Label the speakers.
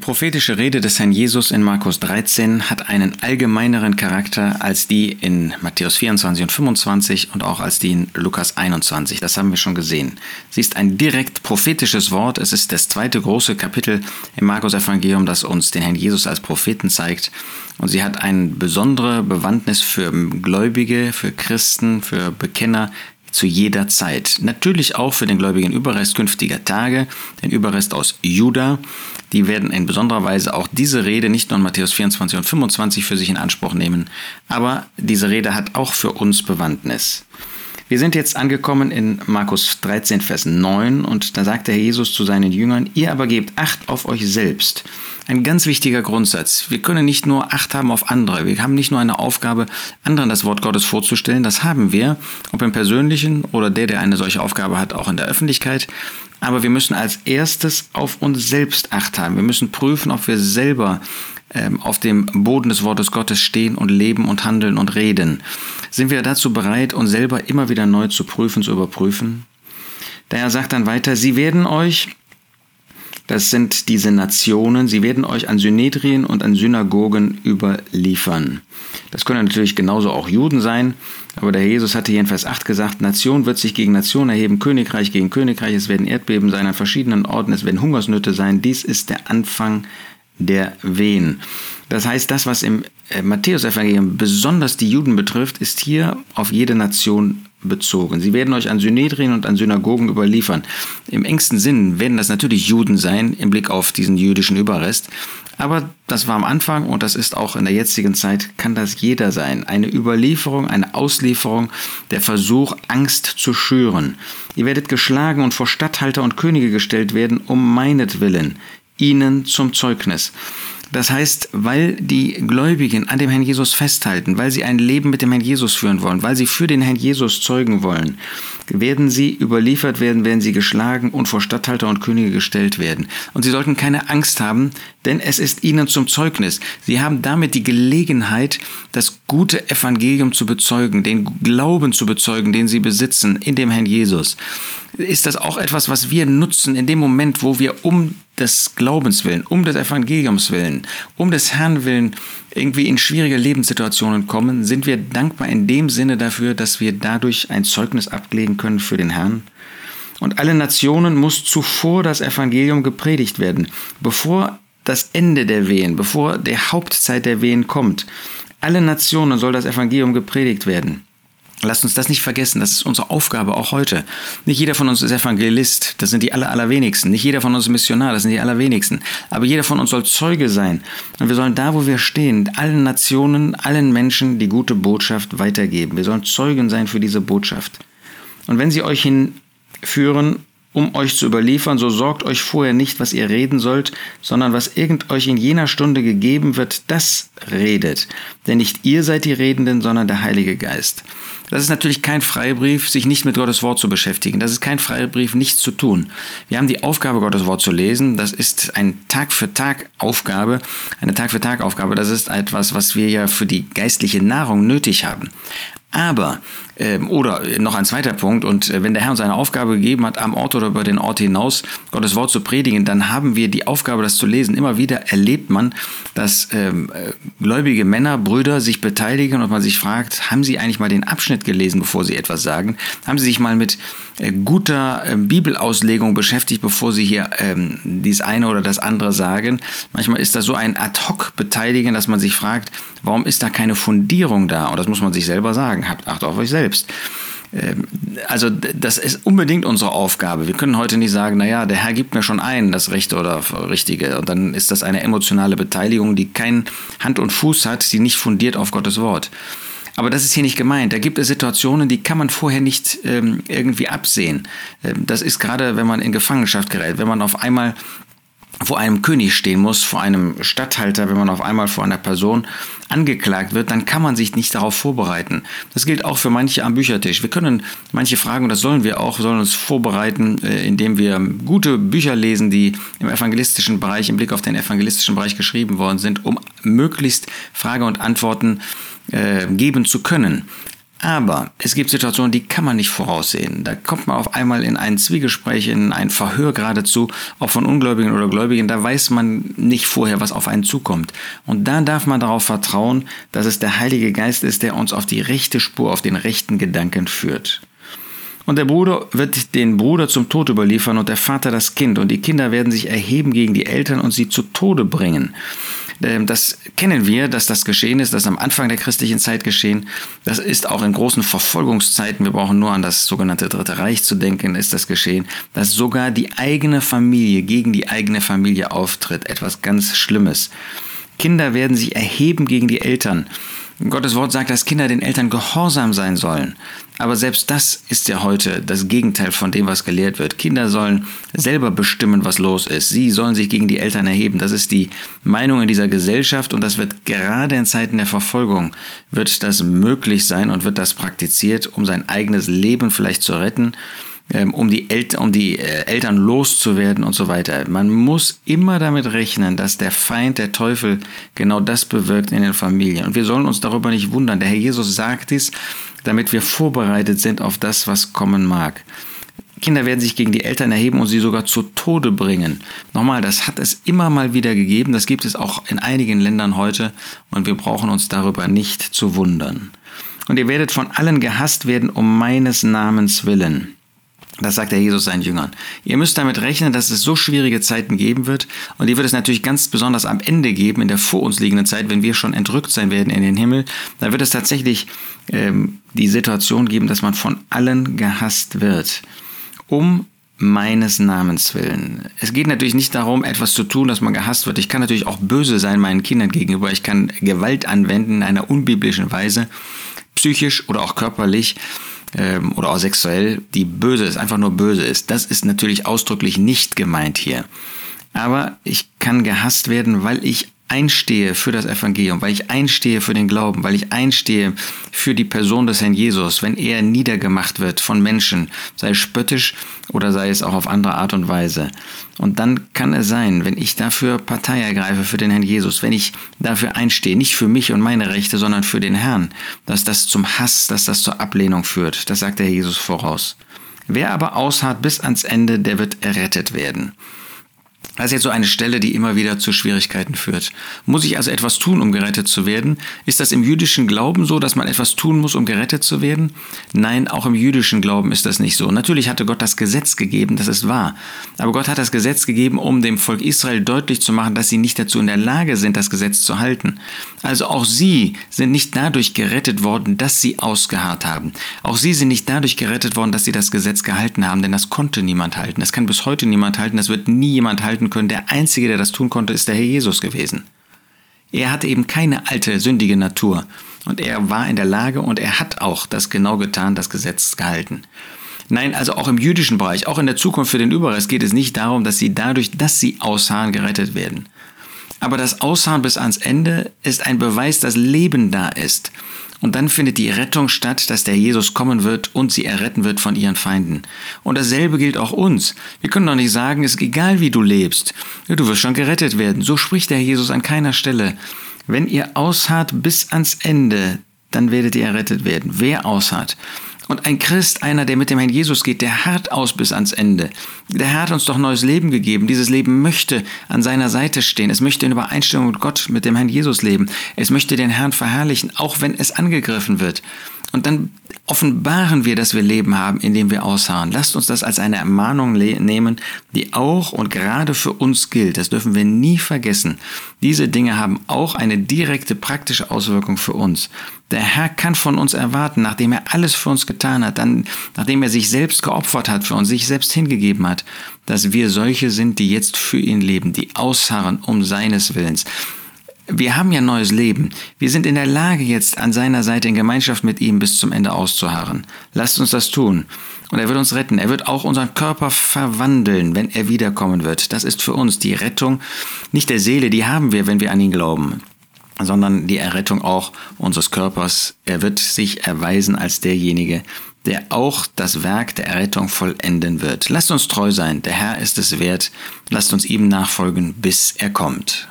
Speaker 1: prophetische Rede des Herrn Jesus in Markus 13 hat einen allgemeineren Charakter als die in Matthäus 24 und 25 und auch als die in Lukas 21. Das haben wir schon gesehen. Sie ist ein direkt prophetisches Wort. Es ist das zweite große Kapitel im Markus Evangelium, das uns den Herrn Jesus als Propheten zeigt. Und sie hat eine besondere Bewandtnis für Gläubige, für Christen, für Bekenner, zu jeder Zeit. Natürlich auch für den gläubigen Überrest künftiger Tage, den Überrest aus Juda. Die werden in besonderer Weise auch diese Rede nicht nur in Matthäus 24 und 25 für sich in Anspruch nehmen, aber diese Rede hat auch für uns Bewandtnis. Wir sind jetzt angekommen in Markus 13, Vers 9 und da sagt der Herr Jesus zu seinen Jüngern, ihr aber gebt Acht auf euch selbst. Ein ganz wichtiger Grundsatz. Wir können nicht nur Acht haben auf andere. Wir haben nicht nur eine Aufgabe, anderen das Wort Gottes vorzustellen. Das haben wir, ob im persönlichen oder der, der eine solche Aufgabe hat, auch in der Öffentlichkeit. Aber wir müssen als erstes auf uns selbst Acht haben. Wir müssen prüfen, ob wir selber ähm, auf dem Boden des Wortes Gottes stehen und leben und handeln und reden. Sind wir dazu bereit, uns selber immer wieder neu zu prüfen, zu überprüfen? Daher sagt dann weiter, sie werden euch, das sind diese Nationen, sie werden euch an Synedrien und an Synagogen überliefern. Das können natürlich genauso auch Juden sein, aber der Jesus hatte hier in Vers 8 gesagt, Nation wird sich gegen Nation erheben, Königreich gegen Königreich, es werden Erdbeben sein an verschiedenen Orten, es werden Hungersnöte sein, dies ist der Anfang der Wehen. Das heißt, das, was im äh, Matthäus-Evangelium besonders die Juden betrifft, ist hier auf jede Nation bezogen. Sie werden euch an Synedrien und an Synagogen überliefern. Im engsten Sinn werden das natürlich Juden sein, im Blick auf diesen jüdischen Überrest. Aber das war am Anfang und das ist auch in der jetzigen Zeit, kann das jeder sein. Eine Überlieferung, eine Auslieferung, der Versuch, Angst zu schüren. Ihr werdet geschlagen und vor Statthalter und Könige gestellt werden, um meinetwillen ihnen zum Zeugnis. Das heißt, weil die Gläubigen an dem Herrn Jesus festhalten, weil sie ein Leben mit dem Herrn Jesus führen wollen, weil sie für den Herrn Jesus zeugen wollen, werden sie überliefert werden, werden sie geschlagen und vor Statthalter und Könige gestellt werden. Und sie sollten keine Angst haben, denn es ist ihnen zum Zeugnis. Sie haben damit die Gelegenheit, das gute Evangelium zu bezeugen, den Glauben zu bezeugen, den sie besitzen in dem Herrn Jesus. Ist das auch etwas, was wir nutzen in dem Moment, wo wir um des Glaubens willen, um des Evangeliums willen, um des Herrn willen irgendwie in schwierige Lebenssituationen kommen, sind wir dankbar in dem Sinne dafür, dass wir dadurch ein Zeugnis ablegen können für den Herrn. Und alle Nationen muss zuvor das Evangelium gepredigt werden, bevor das Ende der Wehen, bevor der Hauptzeit der Wehen kommt. Alle Nationen soll das Evangelium gepredigt werden. Lasst uns das nicht vergessen, das ist unsere Aufgabe auch heute. Nicht jeder von uns ist Evangelist, das sind die aller, allerwenigsten. Nicht jeder von uns ist Missionar, das sind die allerwenigsten. Aber jeder von uns soll Zeuge sein. Und wir sollen da, wo wir stehen, allen Nationen, allen Menschen die gute Botschaft weitergeben. Wir sollen Zeugen sein für diese Botschaft. Und wenn sie euch hinführen, um euch zu überliefern, so sorgt euch vorher nicht, was ihr reden sollt, sondern was irgend euch in jener Stunde gegeben wird, das redet. Denn nicht ihr seid die Redenden, sondern der Heilige Geist. Das ist natürlich kein Freibrief, sich nicht mit Gottes Wort zu beschäftigen. Das ist kein Freibrief, nichts zu tun. Wir haben die Aufgabe, Gottes Wort zu lesen. Das ist eine Tag für Tag Aufgabe, eine Tag für Tag Aufgabe. Das ist etwas, was wir ja für die geistliche Nahrung nötig haben. Aber, ähm, oder noch ein zweiter Punkt, und äh, wenn der Herr uns eine Aufgabe gegeben hat, am Ort oder über den Ort hinaus Gottes Wort zu predigen, dann haben wir die Aufgabe, das zu lesen. Immer wieder erlebt man, dass ähm, äh, gläubige Männer, Brüder sich beteiligen und man sich fragt, haben sie eigentlich mal den Abschnitt gelesen, bevor sie etwas sagen? Haben sie sich mal mit äh, guter äh, Bibelauslegung beschäftigt, bevor sie hier ähm, dies eine oder das andere sagen? Manchmal ist das so ein Ad-Hoc-Beteiligen, dass man sich fragt, warum ist da keine Fundierung da? Und das muss man sich selber sagen sagen. Habt Acht auf euch selbst. Ähm, also das ist unbedingt unsere Aufgabe. Wir können heute nicht sagen, naja, der Herr gibt mir schon ein, das Rechte oder Richtige. Und dann ist das eine emotionale Beteiligung, die kein Hand und Fuß hat, die nicht fundiert auf Gottes Wort. Aber das ist hier nicht gemeint. Da gibt es Situationen, die kann man vorher nicht ähm, irgendwie absehen. Ähm, das ist gerade, wenn man in Gefangenschaft gerät, wenn man auf einmal vor einem König stehen muss, vor einem Statthalter, wenn man auf einmal vor einer Person angeklagt wird, dann kann man sich nicht darauf vorbereiten. Das gilt auch für manche am Büchertisch. Wir können manche Fragen, und das sollen wir auch, sollen uns vorbereiten, äh, indem wir gute Bücher lesen, die im evangelistischen Bereich, im Blick auf den evangelistischen Bereich geschrieben worden sind, um möglichst Frage und Antworten äh, geben zu können. Aber es gibt Situationen, die kann man nicht voraussehen. Da kommt man auf einmal in ein Zwiegespräch, in ein Verhör geradezu, auch von Ungläubigen oder Gläubigen. Da weiß man nicht vorher, was auf einen zukommt. Und da darf man darauf vertrauen, dass es der Heilige Geist ist, der uns auf die rechte Spur, auf den rechten Gedanken führt. Und der Bruder wird den Bruder zum Tod überliefern und der Vater das Kind. Und die Kinder werden sich erheben gegen die Eltern und sie zu Tode bringen. Ähm, das kennen wir, dass das geschehen ist, das ist am Anfang der christlichen Zeit geschehen. Das ist auch in großen Verfolgungszeiten, wir brauchen nur an das sogenannte Dritte Reich zu denken, ist das geschehen, dass sogar die eigene Familie gegen die eigene Familie auftritt. Etwas ganz Schlimmes. Kinder werden sich erheben gegen die Eltern. Gottes Wort sagt, dass Kinder den Eltern gehorsam sein sollen. Aber selbst das ist ja heute das Gegenteil von dem, was gelehrt wird. Kinder sollen selber bestimmen, was los ist. Sie sollen sich gegen die Eltern erheben. Das ist die Meinung in dieser Gesellschaft und das wird gerade in Zeiten der Verfolgung, wird das möglich sein und wird das praktiziert, um sein eigenes Leben vielleicht zu retten um die, El um die äh, Eltern loszuwerden und so weiter. Man muss immer damit rechnen, dass der Feind, der Teufel, genau das bewirkt in den Familien. Und wir sollen uns darüber nicht wundern. Der Herr Jesus sagt dies, damit wir vorbereitet sind auf das, was kommen mag. Kinder werden sich gegen die Eltern erheben und sie sogar zu Tode bringen. Nochmal, das hat es immer mal wieder gegeben, das gibt es auch in einigen Ländern heute und wir brauchen uns darüber nicht zu wundern. Und ihr werdet von allen gehasst werden um meines Namens willen. Das sagt der Jesus seinen Jüngern. Ihr müsst damit rechnen, dass es so schwierige Zeiten geben wird und die wird es natürlich ganz besonders am Ende geben, in der vor uns liegenden Zeit, wenn wir schon entrückt sein werden in den Himmel. Da wird es tatsächlich ähm, die Situation geben, dass man von allen gehasst wird. Um meines Namens willen. Es geht natürlich nicht darum, etwas zu tun, dass man gehasst wird. Ich kann natürlich auch böse sein meinen Kindern gegenüber. Ich kann Gewalt anwenden in einer unbiblischen Weise, psychisch oder auch körperlich ähm, oder auch sexuell, die böse ist, einfach nur böse ist. Das ist natürlich ausdrücklich nicht gemeint hier. Aber ich kann gehasst werden, weil ich einstehe für das Evangelium, weil ich einstehe für den Glauben, weil ich einstehe für die Person des Herrn Jesus, wenn er niedergemacht wird von Menschen, sei es spöttisch oder sei es auch auf andere Art und Weise. Und dann kann es sein, wenn ich dafür Partei ergreife für den Herrn Jesus, wenn ich dafür einstehe, nicht für mich und meine Rechte, sondern für den Herrn, dass das zum Hass, dass das zur Ablehnung führt. Das sagt der Herr Jesus voraus. Wer aber ausharrt bis ans Ende, der wird errettet werden. Das ist jetzt so eine Stelle, die immer wieder zu Schwierigkeiten führt. Muss ich also etwas tun, um gerettet zu werden? Ist das im jüdischen Glauben so, dass man etwas tun muss, um gerettet zu werden? Nein, auch im jüdischen Glauben ist das nicht so. Natürlich hatte Gott das Gesetz gegeben, das ist wahr. Aber Gott hat das Gesetz gegeben, um dem Volk Israel deutlich zu machen, dass sie nicht dazu in der Lage sind, das Gesetz zu halten. Also auch sie sind nicht dadurch gerettet worden, dass sie ausgeharrt haben. Auch sie sind nicht dadurch gerettet worden, dass sie das Gesetz gehalten haben, denn das konnte niemand halten. Das kann bis heute niemand halten, das wird nie jemand halten können. Der Einzige, der das tun konnte, ist der Herr Jesus gewesen. Er hatte eben keine alte, sündige Natur. Und er war in der Lage und er hat auch das genau getan, das Gesetz gehalten. Nein, also auch im jüdischen Bereich, auch in der Zukunft für den Überrest geht es nicht darum, dass sie dadurch, dass sie ausharren, gerettet werden. Aber das Ausharren bis ans Ende ist ein Beweis, dass Leben da ist. Und dann findet die Rettung statt, dass der Jesus kommen wird und sie erretten wird von ihren Feinden. Und dasselbe gilt auch uns. Wir können doch nicht sagen, es ist egal, wie du lebst. Du wirst schon gerettet werden. So spricht der Jesus an keiner Stelle. Wenn ihr ausharrt bis ans Ende, dann werdet ihr errettet werden. Wer ausharrt? Und ein Christ, einer, der mit dem Herrn Jesus geht, der hart aus bis ans Ende. Der Herr hat uns doch neues Leben gegeben. Dieses Leben möchte an seiner Seite stehen. Es möchte in Übereinstimmung mit Gott, mit dem Herrn Jesus leben. Es möchte den Herrn verherrlichen, auch wenn es angegriffen wird. Und dann offenbaren wir, dass wir Leben haben, indem wir ausharren. Lasst uns das als eine Ermahnung nehmen, die auch und gerade für uns gilt. Das dürfen wir nie vergessen. Diese Dinge haben auch eine direkte praktische Auswirkung für uns. Der Herr kann von uns erwarten, nachdem er alles für uns getan hat, dann, nachdem er sich selbst geopfert hat für uns, sich selbst hingegeben hat, dass wir solche sind, die jetzt für ihn leben, die ausharren um seines Willens wir haben ja neues Leben. Wir sind in der Lage, jetzt an seiner Seite in Gemeinschaft mit ihm bis zum Ende auszuharren. Lasst uns das tun. Und er wird uns retten. Er wird auch unseren Körper verwandeln, wenn er wiederkommen wird. Das ist für uns die Rettung, nicht der Seele, die haben wir, wenn wir an ihn glauben, sondern die Errettung auch unseres Körpers. Er wird sich erweisen als derjenige, der auch das Werk der Errettung vollenden wird. Lasst uns treu sein. Der Herr ist es wert. Lasst uns ihm nachfolgen, bis er kommt.